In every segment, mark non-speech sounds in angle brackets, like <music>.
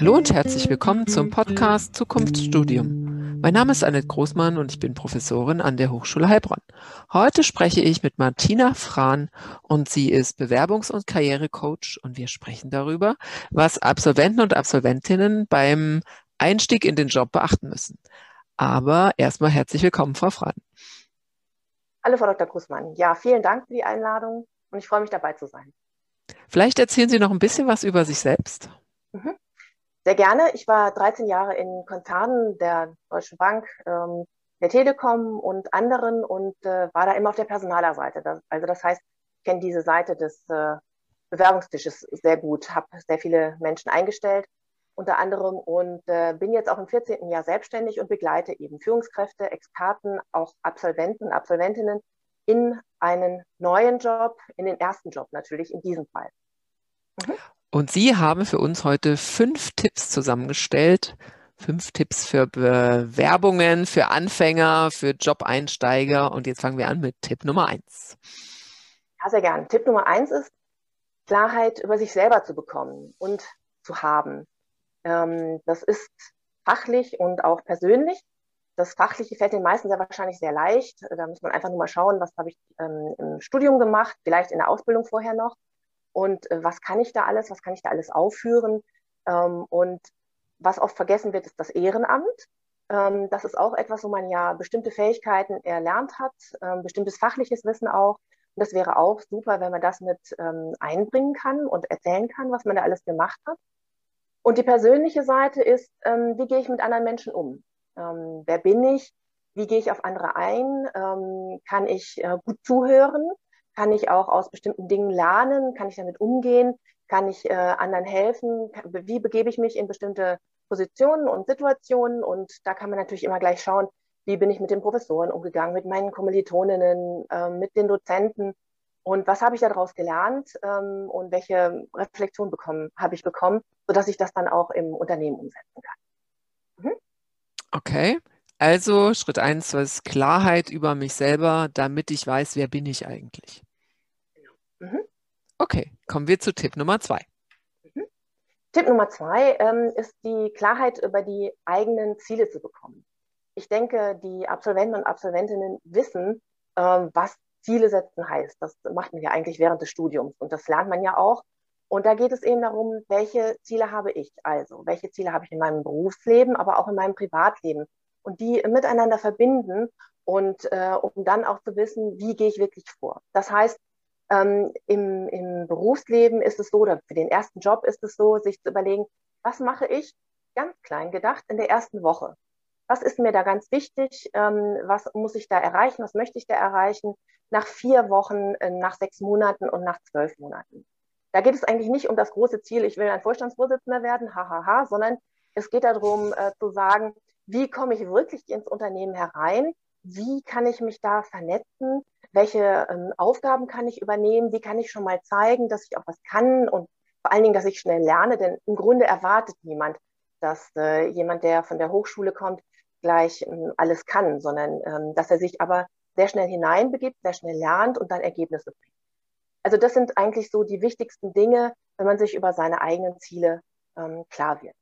Hallo und herzlich willkommen zum Podcast Zukunftsstudium. Mein Name ist Annette Großmann und ich bin Professorin an der Hochschule Heilbronn. Heute spreche ich mit Martina Frahn und sie ist Bewerbungs- und Karrierecoach und wir sprechen darüber, was Absolventen und Absolventinnen beim Einstieg in den Job beachten müssen. Aber erstmal herzlich willkommen, Frau Frahn. Hallo, Frau Dr. Großmann. Ja, vielen Dank für die Einladung und ich freue mich dabei zu sein. Vielleicht erzählen Sie noch ein bisschen was über sich selbst. Mhm. Sehr gerne. Ich war 13 Jahre in Konzernen der Deutschen Bank, ähm, der Telekom und anderen und äh, war da immer auf der Personalerseite. Das, also das heißt, ich kenne diese Seite des äh, Bewerbungstisches sehr gut, habe sehr viele Menschen eingestellt unter anderem und äh, bin jetzt auch im 14. Jahr selbstständig und begleite eben Führungskräfte, Experten, auch Absolventen, Absolventinnen in einen neuen Job, in den ersten Job natürlich in diesem Fall. Mhm. Und Sie haben für uns heute fünf Tipps zusammengestellt. Fünf Tipps für Bewerbungen, für Anfänger, für Job-Einsteiger. Und jetzt fangen wir an mit Tipp Nummer eins. Ja, sehr gern. Tipp Nummer eins ist, Klarheit über sich selber zu bekommen und zu haben. Ähm, das ist fachlich und auch persönlich. Das Fachliche fällt den meisten sehr wahrscheinlich sehr leicht. Da muss man einfach nur mal schauen, was habe ich ähm, im Studium gemacht, vielleicht in der Ausbildung vorher noch und äh, was kann ich da alles, was kann ich da alles aufführen. Ähm, und was oft vergessen wird, ist das Ehrenamt. Ähm, das ist auch etwas, wo man ja bestimmte Fähigkeiten erlernt hat, ähm, bestimmtes fachliches Wissen auch. Und das wäre auch super, wenn man das mit einbringen kann und erzählen kann, was man da alles gemacht hat. Und die persönliche Seite ist, wie gehe ich mit anderen Menschen um? Wer bin ich? Wie gehe ich auf andere ein? kann ich äh, gut zuhören? Kann ich auch aus bestimmten Dingen lernen? Kann ich damit umgehen? Kann ich äh, anderen helfen? Wie begebe ich mich in bestimmte Positionen und Situationen? Und da kann man natürlich immer gleich schauen, wie bin ich mit den Professoren umgegangen, mit meinen Kommilitoninnen, äh, mit den Dozenten und was habe ich daraus gelernt ähm, und welche Reflexion bekommen, habe ich bekommen, sodass ich das dann auch im Unternehmen umsetzen kann. Mhm. Okay, also Schritt eins ist Klarheit über mich selber, damit ich weiß, wer bin ich eigentlich. Mhm. Okay, kommen wir zu Tipp Nummer zwei. Mhm. Tipp Nummer zwei ähm, ist die Klarheit über die eigenen Ziele zu bekommen. Ich denke, die Absolventen und Absolventinnen wissen, ähm, was Ziele setzen heißt. Das macht man ja eigentlich während des Studiums und das lernt man ja auch. Und da geht es eben darum, welche Ziele habe ich also, welche Ziele habe ich in meinem Berufsleben, aber auch in meinem Privatleben und die miteinander verbinden und äh, um dann auch zu wissen, wie gehe ich wirklich vor. Das heißt, ähm, im, im Berufsleben ist es so, oder für den ersten Job ist es so, sich zu überlegen, was mache ich ganz klein gedacht in der ersten Woche? Was ist mir da ganz wichtig? Ähm, was muss ich da erreichen? Was möchte ich da erreichen? Nach vier Wochen, äh, nach sechs Monaten und nach zwölf Monaten. Da geht es eigentlich nicht um das große Ziel, ich will ein Vorstandsvorsitzender werden, hahaha, sondern es geht darum äh, zu sagen, wie komme ich wirklich ins Unternehmen herein? Wie kann ich mich da vernetzen? Welche ähm, Aufgaben kann ich übernehmen? Wie kann ich schon mal zeigen, dass ich auch was kann und vor allen Dingen, dass ich schnell lerne? Denn im Grunde erwartet niemand, dass äh, jemand, der von der Hochschule kommt, gleich ähm, alles kann, sondern ähm, dass er sich aber sehr schnell hineinbegibt, sehr schnell lernt und dann Ergebnisse bringt. Also das sind eigentlich so die wichtigsten Dinge, wenn man sich über seine eigenen Ziele ähm, klar wird.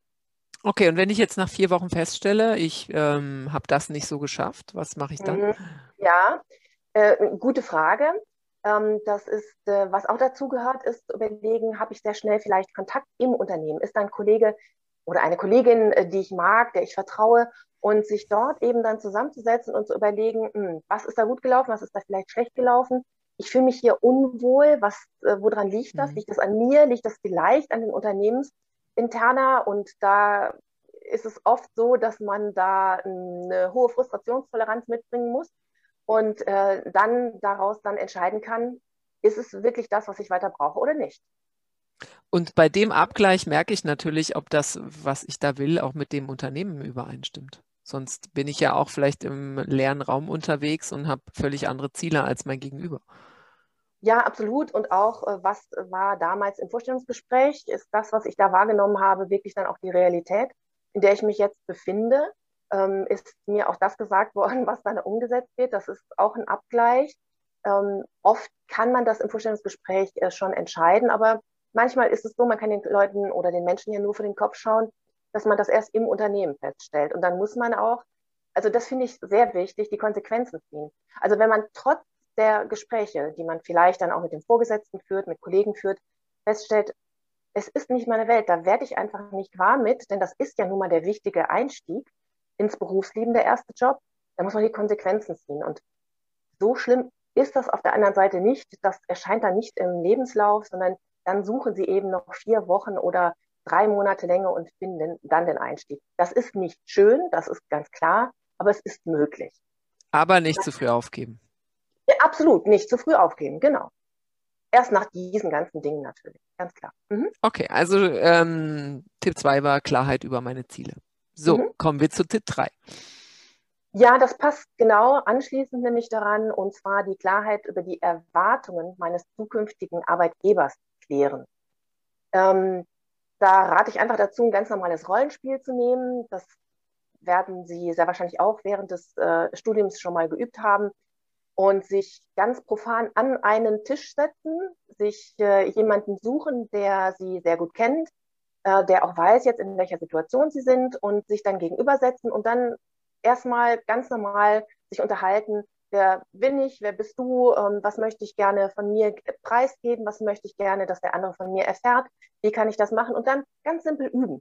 Okay, und wenn ich jetzt nach vier Wochen feststelle, ich ähm, habe das nicht so geschafft, was mache ich dann? Mhm. Ja, äh, gute Frage. Ähm, das ist, äh, was auch dazu gehört, ist zu überlegen, habe ich sehr schnell vielleicht Kontakt im Unternehmen? Ist da ein Kollege oder eine Kollegin, äh, die ich mag, der ich vertraue und sich dort eben dann zusammenzusetzen und zu überlegen, mh, hm, was ist da gut gelaufen, was ist da vielleicht schlecht gelaufen? Ich fühle mich hier unwohl, was, äh, woran liegt das? Mhm. Liegt das an mir? Liegt das vielleicht an den Unternehmens? Interner und da ist es oft so, dass man da eine hohe Frustrationstoleranz mitbringen muss und äh, dann daraus dann entscheiden kann, ist es wirklich das, was ich weiter brauche oder nicht. Und bei dem Abgleich merke ich natürlich, ob das, was ich da will, auch mit dem Unternehmen übereinstimmt. Sonst bin ich ja auch vielleicht im leeren Raum unterwegs und habe völlig andere Ziele als mein Gegenüber. Ja, absolut. Und auch, äh, was war damals im Vorstellungsgespräch? Ist das, was ich da wahrgenommen habe, wirklich dann auch die Realität, in der ich mich jetzt befinde? Ähm, ist mir auch das gesagt <laughs> worden, was dann umgesetzt wird? Das ist auch ein Abgleich. Ähm, oft kann man das im Vorstellungsgespräch äh, schon entscheiden, aber manchmal ist es so, man kann den Leuten oder den Menschen ja nur vor den Kopf schauen, dass man das erst im Unternehmen feststellt. Und dann muss man auch, also das finde ich sehr wichtig, die Konsequenzen ziehen. Also wenn man trotz der Gespräche, die man vielleicht dann auch mit dem Vorgesetzten führt, mit Kollegen führt, feststellt, es ist nicht meine Welt, da werde ich einfach nicht wahr mit, denn das ist ja nun mal der wichtige Einstieg ins Berufsleben, der erste Job. Da muss man die Konsequenzen ziehen. Und so schlimm ist das auf der anderen Seite nicht. Das erscheint dann nicht im Lebenslauf, sondern dann suchen sie eben noch vier Wochen oder drei Monate länger und finden dann den Einstieg. Das ist nicht schön, das ist ganz klar, aber es ist möglich. Aber nicht zu früh aufgeben. Ja, absolut, nicht zu früh aufgeben, genau. Erst nach diesen ganzen Dingen natürlich, ganz klar. Mhm. Okay, also ähm, Tipp 2 war Klarheit über meine Ziele. So, mhm. kommen wir zu Tipp 3. Ja, das passt genau anschließend nämlich daran, und zwar die Klarheit über die Erwartungen meines zukünftigen Arbeitgebers klären. Ähm, da rate ich einfach dazu, ein ganz normales Rollenspiel zu nehmen. Das werden Sie sehr wahrscheinlich auch während des äh, Studiums schon mal geübt haben. Und sich ganz profan an einen Tisch setzen, sich äh, jemanden suchen, der Sie sehr gut kennt, äh, der auch weiß jetzt, in welcher Situation Sie sind und sich dann gegenübersetzen und dann erstmal ganz normal sich unterhalten, wer bin ich, wer bist du, ähm, was möchte ich gerne von mir preisgeben, was möchte ich gerne, dass der andere von mir erfährt, wie kann ich das machen? Und dann ganz simpel üben.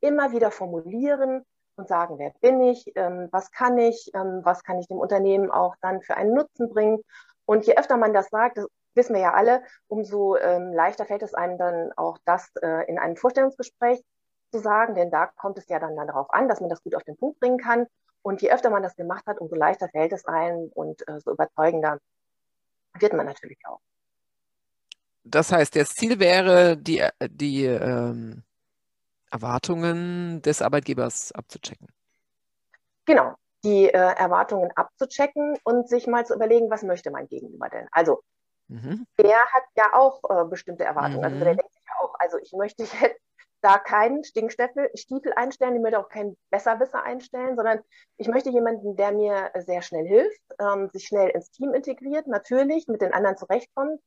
Immer wieder formulieren und sagen, wer bin ich, ähm, was kann ich, ähm, was kann ich dem Unternehmen auch dann für einen Nutzen bringen. Und je öfter man das sagt, das wissen wir ja alle, umso ähm, leichter fällt es einem dann auch das äh, in einem Vorstellungsgespräch zu sagen, denn da kommt es ja dann, dann darauf an, dass man das gut auf den Punkt bringen kann. Und je öfter man das gemacht hat, umso leichter fällt es einem und äh, so überzeugender wird man natürlich auch. Das heißt, das Ziel wäre, die, äh, die ähm, Erwartungen des Arbeitgebers abzuchecken. Genau, die äh, Erwartungen abzuchecken und sich mal zu überlegen, was möchte mein Gegenüber denn? Also, mhm. der hat ja auch äh, bestimmte Erwartungen. Also, mhm. Also, der denkt sich ja auch, also ich möchte jetzt da keinen Stinkstiefel Stiefel einstellen, ich möchte auch keinen Besserwisser einstellen, sondern ich möchte jemanden, der mir sehr schnell hilft, ähm, sich schnell ins Team integriert, natürlich mit den anderen zurechtkommt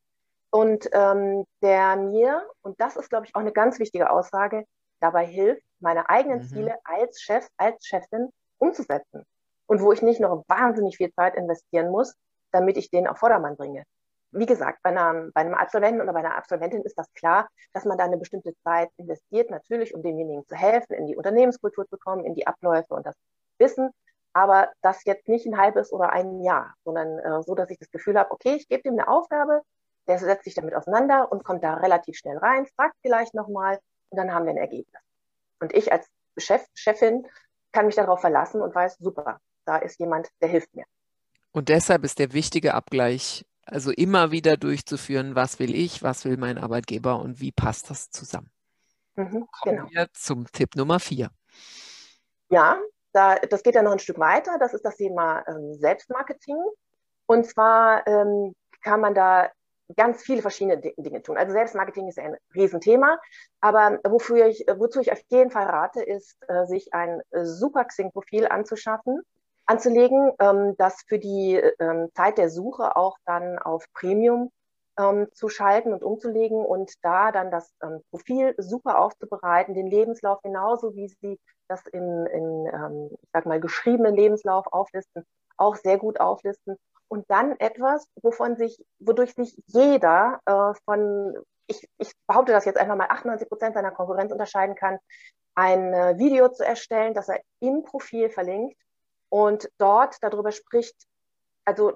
und ähm, der mir, und das ist, glaube ich, auch eine ganz wichtige Aussage, dabei hilft, meine eigenen mhm. Ziele als Chef, als Chefin umzusetzen. Und wo ich nicht noch wahnsinnig viel Zeit investieren muss, damit ich den auf Vordermann bringe wie gesagt, bei einem, bei einem Absolventen oder bei einer Absolventin ist das klar, dass man da eine bestimmte Zeit investiert, natürlich, um demjenigen zu helfen, in die Unternehmenskultur zu kommen, in die Abläufe und das Wissen. Aber das jetzt nicht ein halbes oder ein Jahr, sondern äh, so, dass ich das Gefühl habe, okay, ich gebe dem eine Aufgabe, der setzt sich damit auseinander und kommt da relativ schnell rein, fragt vielleicht nochmal und dann haben wir ein Ergebnis. Und ich als Chef, Chefin kann mich darauf verlassen und weiß, super, da ist jemand, der hilft mir. Und deshalb ist der wichtige Abgleich also immer wieder durchzuführen, was will ich, was will mein Arbeitgeber und wie passt das zusammen. Mhm, Kommen genau. wir zum Tipp Nummer vier. Ja, da, das geht ja noch ein Stück weiter. Das ist das Thema ähm, Selbstmarketing. Und zwar ähm, kann man da ganz viele verschiedene Dinge tun. Also Selbstmarketing ist ein Riesenthema, aber wofür ich, wozu ich auf jeden Fall rate, ist, äh, sich ein super Xing-Profil anzuschaffen anzulegen, ähm, das für die ähm, Zeit der Suche auch dann auf Premium ähm, zu schalten und umzulegen und da dann das Profil super aufzubereiten, den Lebenslauf genauso wie Sie das in, in ich sag mal, geschriebenen Lebenslauf auflisten, auch sehr gut auflisten und dann etwas, wovon sich, wodurch sich jeder äh, von, ich, ich behaupte das jetzt einfach mal, 98 Prozent seiner Konkurrenz unterscheiden kann, ein äh, Video zu erstellen, das er im Profil verlinkt, und dort darüber spricht, also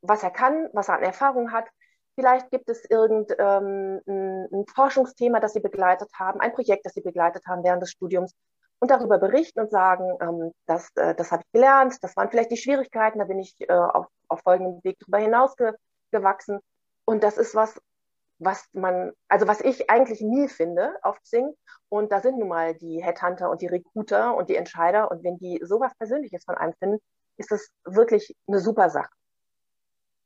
was er kann, was er an Erfahrung hat. Vielleicht gibt es irgendein ähm, ein Forschungsthema, das Sie begleitet haben, ein Projekt, das Sie begleitet haben während des Studiums und darüber berichten und sagen, ähm, das, äh, das habe ich gelernt, das waren vielleicht die Schwierigkeiten, da bin ich äh, auf, auf folgendem Weg darüber hinaus ge gewachsen. Und das ist was, was man, also was ich eigentlich nie finde auf Xing. Und da sind nun mal die Headhunter und die Recruiter und die Entscheider. Und wenn die sowas Persönliches von einem finden, ist das wirklich eine super Sache.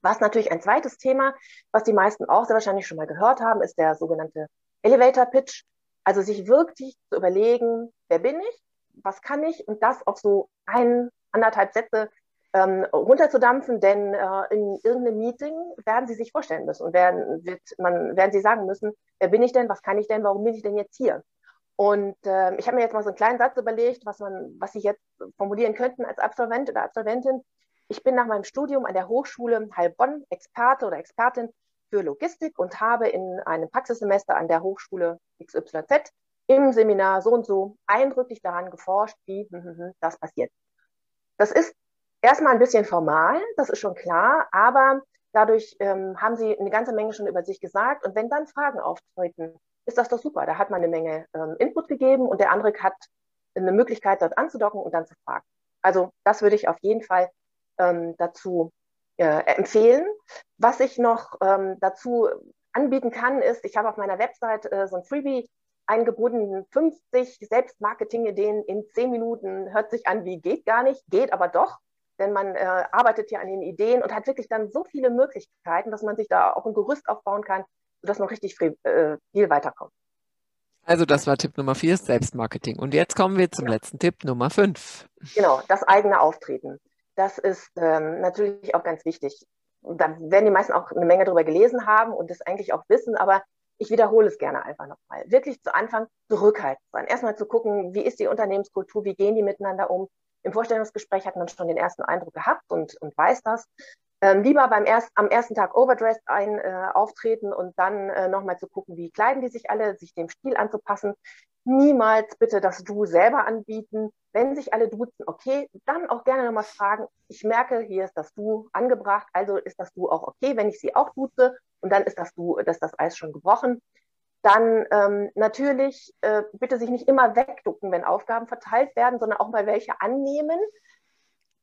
Was natürlich ein zweites Thema, was die meisten auch sehr wahrscheinlich schon mal gehört haben, ist der sogenannte Elevator Pitch. Also sich wirklich zu überlegen, wer bin ich, was kann ich und das auf so ein, anderthalb Sätze ähm, runterzudampfen, denn äh, in irgendeinem Meeting werden Sie sich vorstellen müssen und werden, wird man, werden Sie sagen müssen, wer bin ich denn, was kann ich denn, warum bin ich denn jetzt hier? Und äh, ich habe mir jetzt mal so einen kleinen Satz überlegt, was, man, was Sie jetzt formulieren könnten als Absolvent oder Absolventin. Ich bin nach meinem Studium an der Hochschule Heilbronn Experte oder Expertin für Logistik und habe in einem Praxissemester an der Hochschule XYZ im Seminar so und so eindrücklich daran geforscht, wie hm, hm, hm, das passiert. Das ist erstmal ein bisschen formal, das ist schon klar, aber dadurch ähm, haben Sie eine ganze Menge schon über sich gesagt. Und wenn dann Fragen auftreten, ist das doch super. Da hat man eine Menge ähm, Input gegeben und der andere hat eine Möglichkeit, dort anzudocken und dann zu fragen. Also das würde ich auf jeden Fall ähm, dazu äh, empfehlen. Was ich noch ähm, dazu anbieten kann, ist, ich habe auf meiner Website äh, so ein Freebie eingebunden, 50 Selbstmarketing-Ideen in 10 Minuten. Hört sich an wie geht gar nicht, geht aber doch, denn man äh, arbeitet ja an den Ideen und hat wirklich dann so viele Möglichkeiten, dass man sich da auch ein Gerüst aufbauen kann, sodass man richtig viel, äh, viel weiterkommt. Also das war Tipp Nummer vier, Selbstmarketing. Und jetzt kommen wir zum ja. letzten Tipp, Nummer fünf. Genau, das eigene Auftreten. Das ist ähm, natürlich auch ganz wichtig. Da werden die meisten auch eine Menge darüber gelesen haben und das eigentlich auch wissen, aber ich wiederhole es gerne einfach nochmal. Wirklich zu Anfang zurückhaltend sein. Erstmal zu gucken, wie ist die Unternehmenskultur, wie gehen die miteinander um. Im Vorstellungsgespräch hat man schon den ersten Eindruck gehabt und, und weiß das. Ähm, lieber beim erst, am ersten Tag overdressed ein, äh, auftreten und dann äh, nochmal zu gucken, wie kleiden die sich alle, sich dem Stil anzupassen. Niemals bitte das Du selber anbieten. Wenn sich alle duzen, okay, dann auch gerne nochmal fragen. Ich merke, hier ist das Du angebracht, also ist das Du auch okay, wenn ich sie auch duze und dann ist das Du, dass das Eis schon gebrochen. Dann ähm, natürlich äh, bitte sich nicht immer wegducken, wenn Aufgaben verteilt werden, sondern auch mal welche annehmen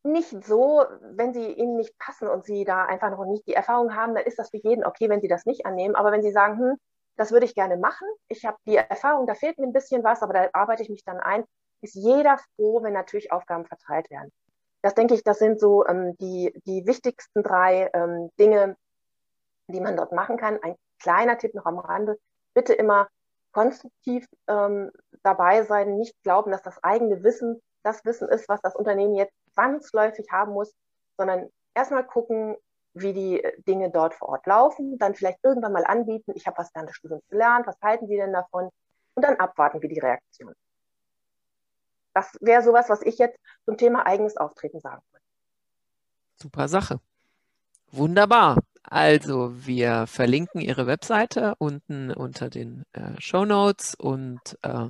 nicht so, wenn sie ihnen nicht passen und sie da einfach noch nicht die Erfahrung haben, dann ist das für jeden okay, wenn sie das nicht annehmen. Aber wenn sie sagen, hm, das würde ich gerne machen, ich habe die Erfahrung, da fehlt mir ein bisschen was, aber da arbeite ich mich dann ein, ist jeder froh, wenn natürlich Aufgaben verteilt werden. Das denke ich, das sind so ähm, die, die wichtigsten drei ähm, Dinge, die man dort machen kann. Ein kleiner Tipp noch am Rande, bitte immer konstruktiv ähm, dabei sein, nicht glauben, dass das eigene Wissen das Wissen ist, was das Unternehmen jetzt zwangsläufig haben muss, sondern erstmal gucken, wie die Dinge dort vor Ort laufen, dann vielleicht irgendwann mal anbieten, ich habe was während des Studiums gelernt, was halten Sie denn davon? Und dann abwarten, wie die Reaktion. Das wäre sowas, was ich jetzt zum Thema eigenes Auftreten sagen würde. Super Sache. Wunderbar. Also wir verlinken Ihre Webseite unten unter den äh, Show Notes und äh,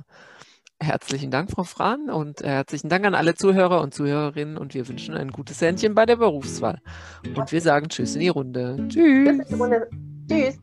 Herzlichen Dank, Frau Frahn, und äh, herzlichen Dank an alle Zuhörer und Zuhörerinnen. Und wir wünschen ein gutes Händchen bei der Berufswahl. Und wir sagen Tschüss in die Runde. Tschüss. Tschüss.